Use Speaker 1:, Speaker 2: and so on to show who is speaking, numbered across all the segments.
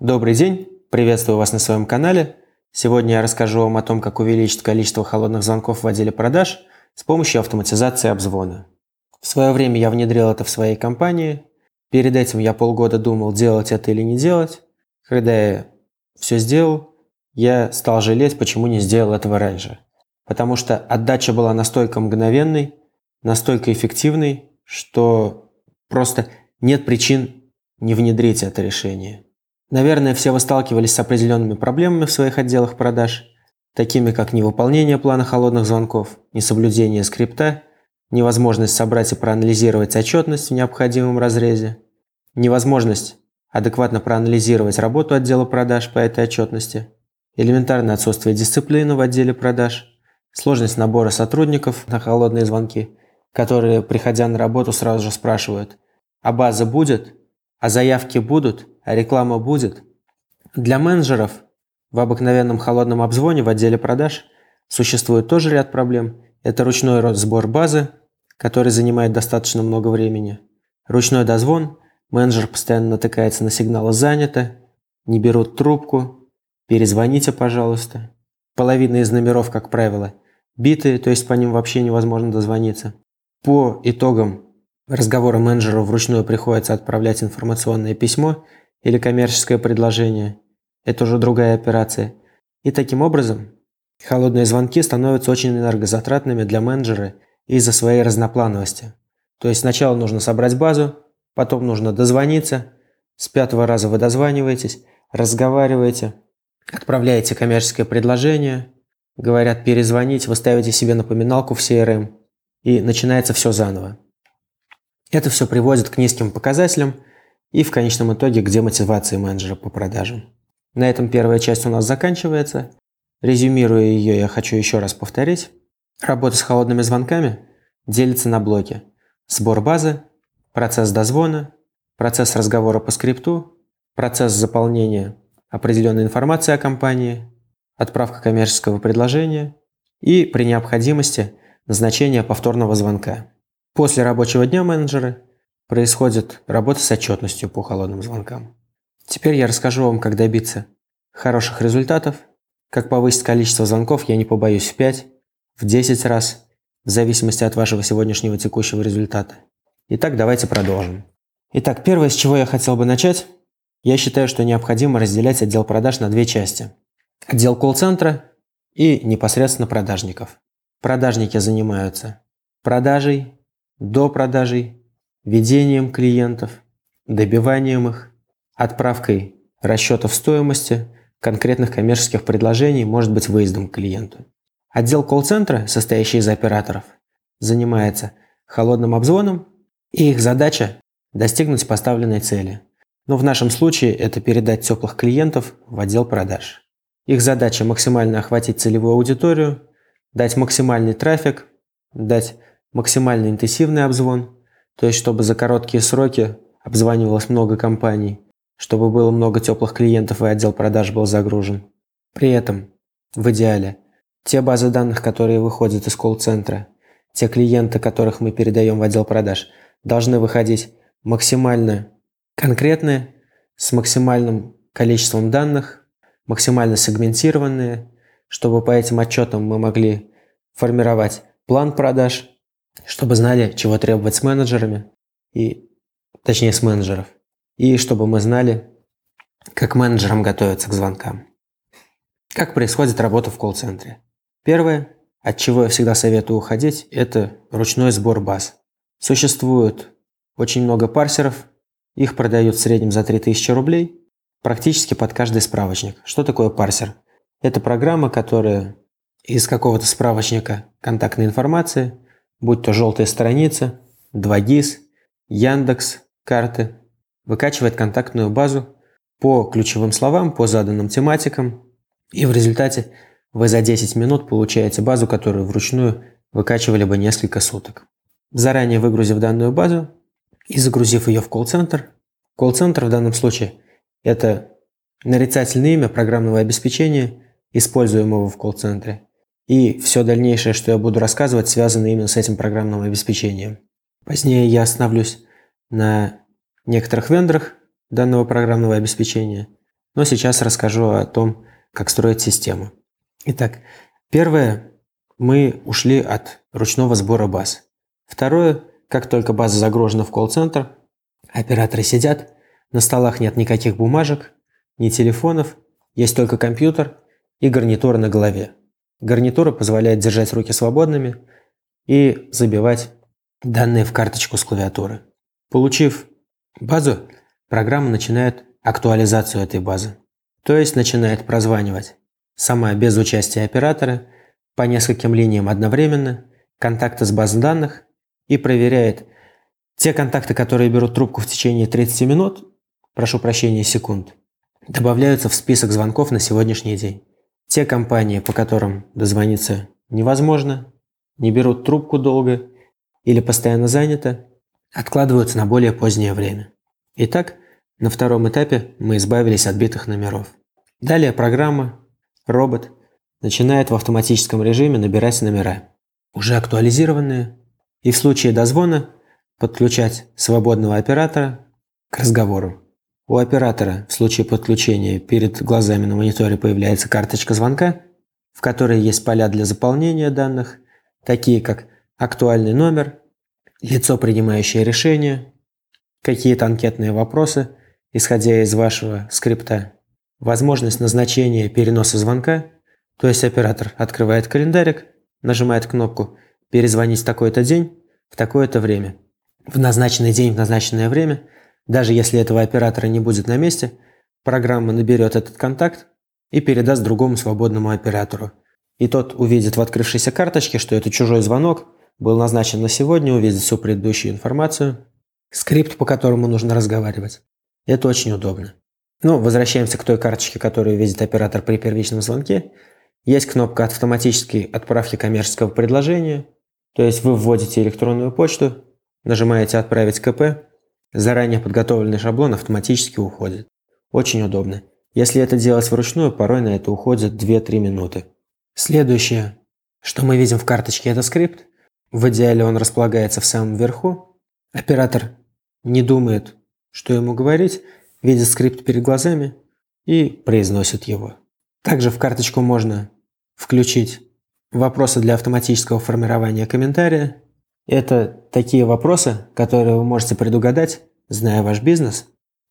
Speaker 1: Добрый день, приветствую вас на своем канале. Сегодня я расскажу вам о том, как увеличить количество холодных звонков в отделе продаж с помощью автоматизации обзвона. В свое время я внедрил это в своей компании. Перед этим я полгода думал, делать это или не делать. Когда я все сделал, я стал жалеть, почему не сделал этого раньше. Потому что отдача была настолько мгновенной, настолько эффективной, что просто нет причин не внедрить это решение. Наверное, все вы сталкивались с определенными проблемами в своих отделах продаж, такими как невыполнение плана холодных звонков, несоблюдение скрипта, невозможность собрать и проанализировать отчетность в необходимом разрезе, невозможность адекватно проанализировать работу отдела продаж по этой отчетности, элементарное отсутствие дисциплины в отделе продаж, сложность набора сотрудников на холодные звонки, которые, приходя на работу, сразу же спрашивают, а база будет, а заявки будут, а реклама будет. Для менеджеров в обыкновенном холодном обзвоне в отделе продаж существует тоже ряд проблем. Это ручной сбор базы, который занимает достаточно много времени. Ручной дозвон, менеджер постоянно натыкается на сигналы «занято», не берут трубку, перезвоните, пожалуйста. Половина из номеров, как правило, битые, то есть по ним вообще невозможно дозвониться. По итогам разговора менеджеру вручную приходится отправлять информационное письмо или коммерческое предложение. Это уже другая операция. И таким образом холодные звонки становятся очень энергозатратными для менеджера из-за своей разноплановости. То есть сначала нужно собрать базу, потом нужно дозвониться, с пятого раза вы дозваниваетесь, разговариваете, отправляете коммерческое предложение, говорят перезвонить, вы ставите себе напоминалку в CRM, и начинается все заново. Это все приводит к низким показателям и в конечном итоге к демотивации менеджера по продажам. На этом первая часть у нас заканчивается. Резюмируя ее, я хочу еще раз повторить. Работа с холодными звонками делится на блоки. Сбор базы, процесс дозвона, процесс разговора по скрипту, процесс заполнения определенной информации о компании, отправка коммерческого предложения и при необходимости назначение повторного звонка. После рабочего дня менеджера происходит работа с отчетностью по холодным звонкам. Теперь я расскажу вам, как добиться хороших результатов, как повысить количество звонков, я не побоюсь, в 5, в 10 раз, в зависимости от вашего сегодняшнего текущего результата. Итак, давайте продолжим. Итак, первое, с чего я хотел бы начать, я считаю, что необходимо разделять отдел продаж на две части. Отдел колл-центра и непосредственно продажников. Продажники занимаются продажей, до продажей, ведением клиентов, добиванием их, отправкой расчетов стоимости, конкретных коммерческих предложений, может быть выездом к клиенту. Отдел колл-центра, состоящий из операторов, занимается холодным обзвоном, и их задача – достигнуть поставленной цели. Но в нашем случае это передать теплых клиентов в отдел продаж. Их задача – максимально охватить целевую аудиторию, дать максимальный трафик, дать максимально интенсивный обзвон, то есть чтобы за короткие сроки обзванивалось много компаний, чтобы было много теплых клиентов и отдел продаж был загружен. При этом, в идеале, те базы данных, которые выходят из колл-центра, те клиенты, которых мы передаем в отдел продаж, должны выходить максимально конкретные, с максимальным количеством данных, максимально сегментированные, чтобы по этим отчетам мы могли формировать план продаж, чтобы знали, чего требовать с менеджерами, и, точнее с менеджеров, и чтобы мы знали, как менеджерам готовиться к звонкам. Как происходит работа в колл-центре? Первое, от чего я всегда советую уходить, это ручной сбор баз. Существует очень много парсеров, их продают в среднем за 3000 рублей, практически под каждый справочник. Что такое парсер? Это программа, которая из какого-то справочника контактной информации – будь то желтая страница, 2GIS, Яндекс, карты, выкачивает контактную базу по ключевым словам, по заданным тематикам, и в результате вы за 10 минут получаете базу, которую вручную выкачивали бы несколько суток. Заранее выгрузив данную базу и загрузив ее в колл-центр, колл-центр в данном случае – это нарицательное имя программного обеспечения, используемого в колл-центре. И все дальнейшее, что я буду рассказывать, связано именно с этим программным обеспечением. Позднее я остановлюсь на некоторых вендорах данного программного обеспечения, но сейчас расскажу о том, как строить систему. Итак, первое, мы ушли от ручного сбора баз. Второе, как только база загружена в колл-центр, операторы сидят, на столах нет никаких бумажек, ни телефонов, есть только компьютер и гарнитура на голове. Гарнитура позволяет держать руки свободными и забивать данные в карточку с клавиатуры. Получив базу, программа начинает актуализацию этой базы. То есть начинает прозванивать сама без участия оператора по нескольким линиям одновременно, контакты с баз данных и проверяет те контакты, которые берут трубку в течение 30 минут, прошу прощения, секунд, добавляются в список звонков на сегодняшний день. Те компании, по которым дозвониться невозможно, не берут трубку долго или постоянно занято, откладываются на более позднее время. Итак, на втором этапе мы избавились от битых номеров. Далее программа, робот, начинает в автоматическом режиме набирать номера, уже актуализированные, и в случае дозвона подключать свободного оператора к разговору. У оператора в случае подключения перед глазами на мониторе появляется карточка звонка, в которой есть поля для заполнения данных, такие как актуальный номер, лицо, принимающее решение, какие-то анкетные вопросы, исходя из вашего скрипта, возможность назначения переноса звонка, то есть оператор открывает календарик, нажимает кнопку «Перезвонить в такой-то день в такое-то время». В назначенный день в назначенное время – даже если этого оператора не будет на месте, программа наберет этот контакт и передаст другому свободному оператору. И тот увидит в открывшейся карточке, что это чужой звонок, был назначен на сегодня, увидит всю предыдущую информацию, скрипт, по которому нужно разговаривать. Это очень удобно. Ну, возвращаемся к той карточке, которую видит оператор при первичном звонке. Есть кнопка автоматической отправки коммерческого предложения. То есть вы вводите электронную почту, нажимаете «Отправить КП», Заранее подготовленный шаблон автоматически уходит. Очень удобно. Если это делать вручную, порой на это уходит 2-3 минуты. Следующее, что мы видим в карточке, это скрипт. В идеале он располагается в самом верху. Оператор не думает, что ему говорить, видит скрипт перед глазами и произносит его. Также в карточку можно включить вопросы для автоматического формирования комментария это такие вопросы, которые вы можете предугадать, зная ваш бизнес,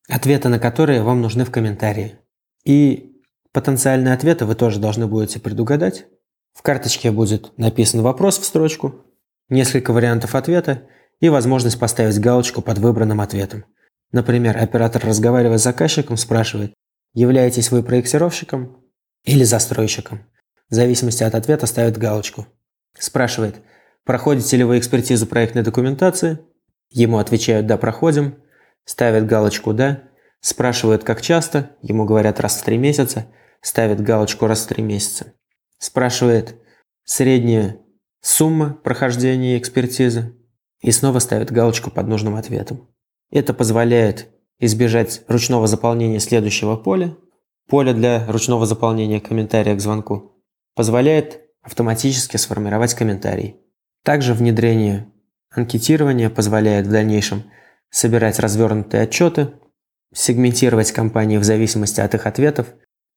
Speaker 1: ответы на которые вам нужны в комментарии. И потенциальные ответы вы тоже должны будете предугадать. В карточке будет написан вопрос в строчку, несколько вариантов ответа и возможность поставить галочку под выбранным ответом. Например, оператор, разговаривая с заказчиком, спрашивает, являетесь вы проектировщиком или застройщиком. В зависимости от ответа ставит галочку. Спрашивает, Проходите ли вы экспертизу проектной документации? Ему отвечают «да, проходим», ставят галочку «да», спрашивают «как часто», ему говорят «раз в три месяца», ставят галочку «раз в три месяца». Спрашивает средняя сумма прохождения экспертизы и снова ставит галочку под нужным ответом. Это позволяет избежать ручного заполнения следующего поля, поля для ручного заполнения комментария к звонку, позволяет автоматически сформировать комментарий. Также внедрение анкетирования позволяет в дальнейшем собирать развернутые отчеты, сегментировать компании в зависимости от их ответов,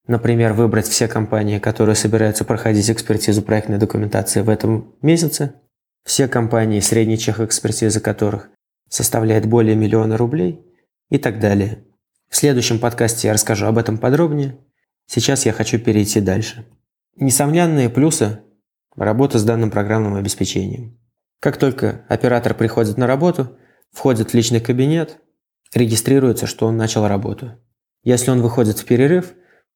Speaker 1: например, выбрать все компании, которые собираются проходить экспертизу проектной документации в этом месяце, все компании, средний чек экспертизы которых составляет более миллиона рублей и так далее. В следующем подкасте я расскажу об этом подробнее. Сейчас я хочу перейти дальше. Несомненные плюсы Работа с данным программным обеспечением. Как только оператор приходит на работу, входит в личный кабинет, регистрируется, что он начал работу. Если он выходит в перерыв,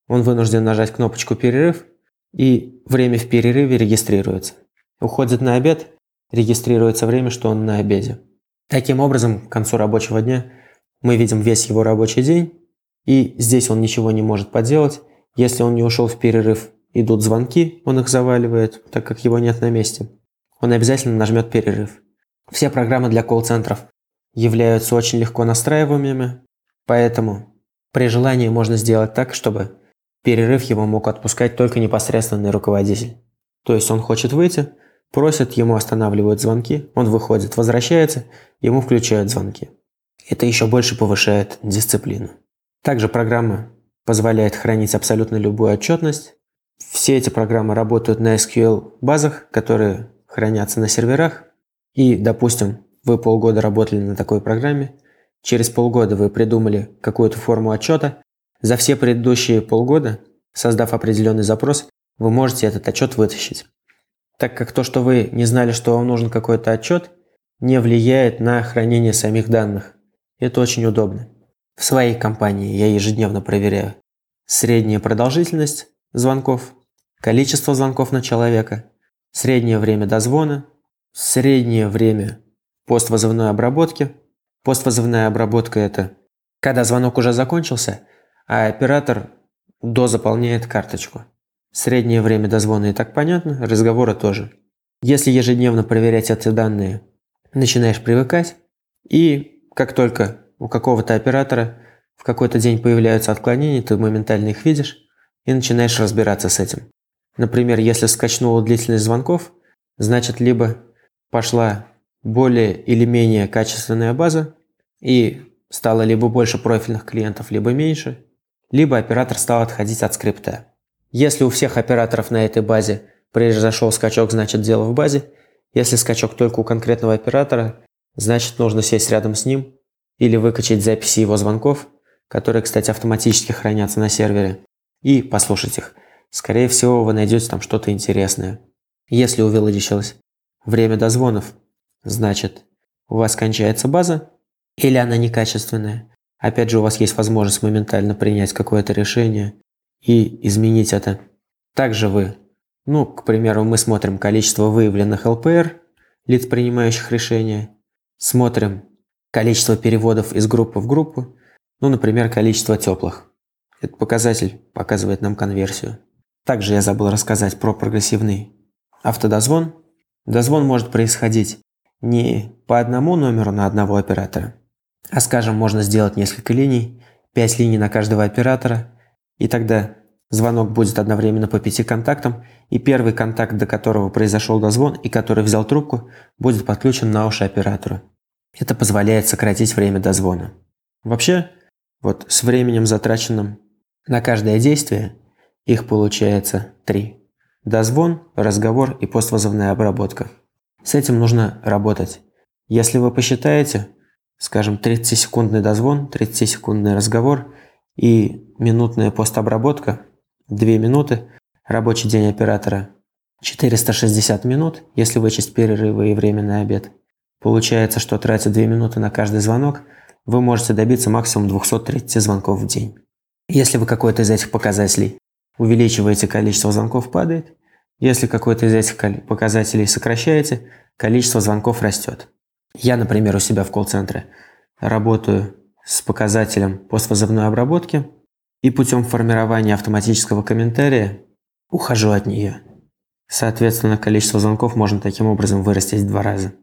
Speaker 1: он вынужден нажать кнопочку «Перерыв», и время в перерыве регистрируется. Уходит на обед, регистрируется время, что он на обеде. Таким образом, к концу рабочего дня мы видим весь его рабочий день, и здесь он ничего не может поделать. Если он не ушел в перерыв идут звонки, он их заваливает, так как его нет на месте. Он обязательно нажмет перерыв. Все программы для колл-центров являются очень легко настраиваемыми, поэтому при желании можно сделать так, чтобы перерыв его мог отпускать только непосредственный руководитель. То есть он хочет выйти, просит, ему останавливают звонки, он выходит, возвращается, ему включают звонки. Это еще больше повышает дисциплину. Также программа позволяет хранить абсолютно любую отчетность. Все эти программы работают на SQL базах, которые хранятся на серверах. И, допустим, вы полгода работали на такой программе, через полгода вы придумали какую-то форму отчета, за все предыдущие полгода, создав определенный запрос, вы можете этот отчет вытащить. Так как то, что вы не знали, что вам нужен какой-то отчет, не влияет на хранение самих данных. Это очень удобно. В своей компании я ежедневно проверяю средняя продолжительность звонков, количество звонков на человека, среднее время дозвона, среднее время поствызывной обработки. Поствызывная обработка – это когда звонок уже закончился, а оператор дозаполняет карточку. Среднее время дозвона и так понятно, разговора тоже. Если ежедневно проверять эти данные, начинаешь привыкать, и как только у какого-то оператора в какой-то день появляются отклонения, ты моментально их видишь и начинаешь разбираться с этим. Например, если скачнула длительность звонков, значит либо пошла более или менее качественная база и стало либо больше профильных клиентов, либо меньше, либо оператор стал отходить от скрипта. Если у всех операторов на этой базе произошел скачок, значит дело в базе. Если скачок только у конкретного оператора, значит нужно сесть рядом с ним или выкачать записи его звонков, которые, кстати, автоматически хранятся на сервере, и послушать их. Скорее всего, вы найдете там что-то интересное. Если увеличилось время дозвонов, значит, у вас кончается база, или она некачественная. Опять же, у вас есть возможность моментально принять какое-то решение и изменить это. Также вы, ну, к примеру, мы смотрим количество выявленных ЛПР, лиц, принимающих решения, смотрим количество переводов из группы в группу, ну, например, количество теплых. Этот показатель показывает нам конверсию. Также я забыл рассказать про прогрессивный автодозвон. Дозвон может происходить не по одному номеру на одного оператора, а, скажем, можно сделать несколько линий, 5 линий на каждого оператора, и тогда звонок будет одновременно по пяти контактам, и первый контакт, до которого произошел дозвон и который взял трубку, будет подключен на уши оператору. Это позволяет сократить время дозвона. Вообще, вот с временем затраченным на каждое действие, их получается три. Дозвон, разговор и поствозовная обработка. С этим нужно работать. Если вы посчитаете, скажем, 30-секундный дозвон, 30-секундный разговор и минутная постобработка, 2 минуты, рабочий день оператора 460 минут, если вычесть перерывы и время на обед. Получается, что тратя 2 минуты на каждый звонок, вы можете добиться максимум 230 звонков в день. Если вы какой-то из этих показателей увеличиваете, количество звонков падает. Если какой-то из этих показателей сокращаете, количество звонков растет. Я, например, у себя в колл-центре работаю с показателем поствызывной обработки и путем формирования автоматического комментария ухожу от нее. Соответственно, количество звонков можно таким образом вырастить в два раза.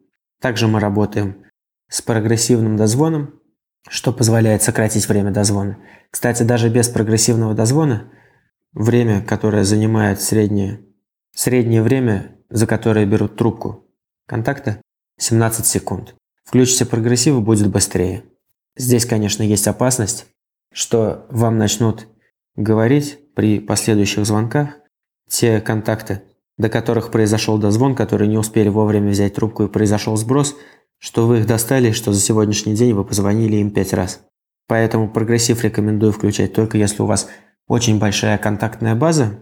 Speaker 1: Также мы работаем с прогрессивным дозвоном, что позволяет сократить время дозвона. Кстати, даже без прогрессивного дозвона время, которое занимает среднее, среднее время, за которое берут трубку контакта, 17 секунд. Включите прогрессив, и будет быстрее. Здесь, конечно, есть опасность, что вам начнут говорить при последующих звонках те контакты, до которых произошел дозвон, которые не успели вовремя взять трубку и произошел сброс, что вы их достали, что за сегодняшний день вы позвонили им пять раз. Поэтому прогрессив рекомендую включать только если у вас очень большая контактная база,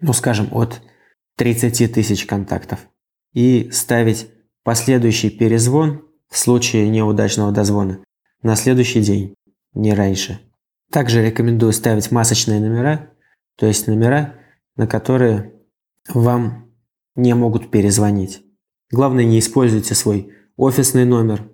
Speaker 1: ну скажем от 30 тысяч контактов, и ставить Последующий перезвон в случае неудачного дозвона на следующий день, не раньше. Также рекомендую ставить масочные номера, то есть номера, на которые вам не могут перезвонить. Главное, не используйте свой офисный номер,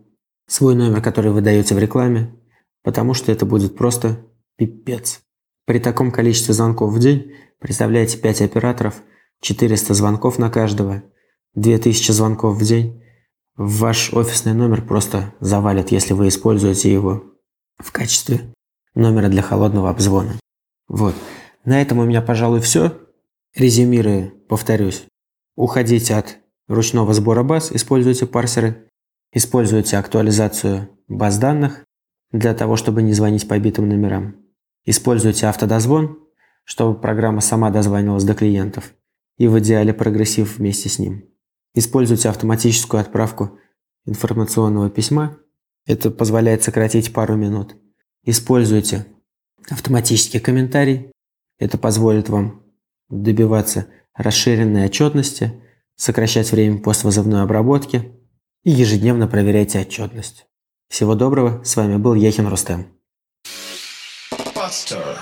Speaker 1: свой номер, который вы даете в рекламе, потому что это будет просто пипец. При таком количестве звонков в день, представляете 5 операторов, 400 звонков на каждого – 2000 звонков в день, ваш офисный номер просто завалит, если вы используете его в качестве номера для холодного обзвона. Вот. На этом у меня, пожалуй, все. Резюмируя, повторюсь. Уходите от ручного сбора баз, используйте парсеры, используйте актуализацию баз данных для того, чтобы не звонить по битым номерам. Используйте автодозвон, чтобы программа сама дозванивалась до клиентов, и в идеале прогрессив вместе с ним. Используйте автоматическую отправку информационного письма. Это позволяет сократить пару минут. Используйте автоматический комментарий. Это позволит вам добиваться расширенной отчетности, сокращать время поствызывной обработки и ежедневно проверяйте отчетность. Всего доброго, с вами был Яхин Рустем. Buster.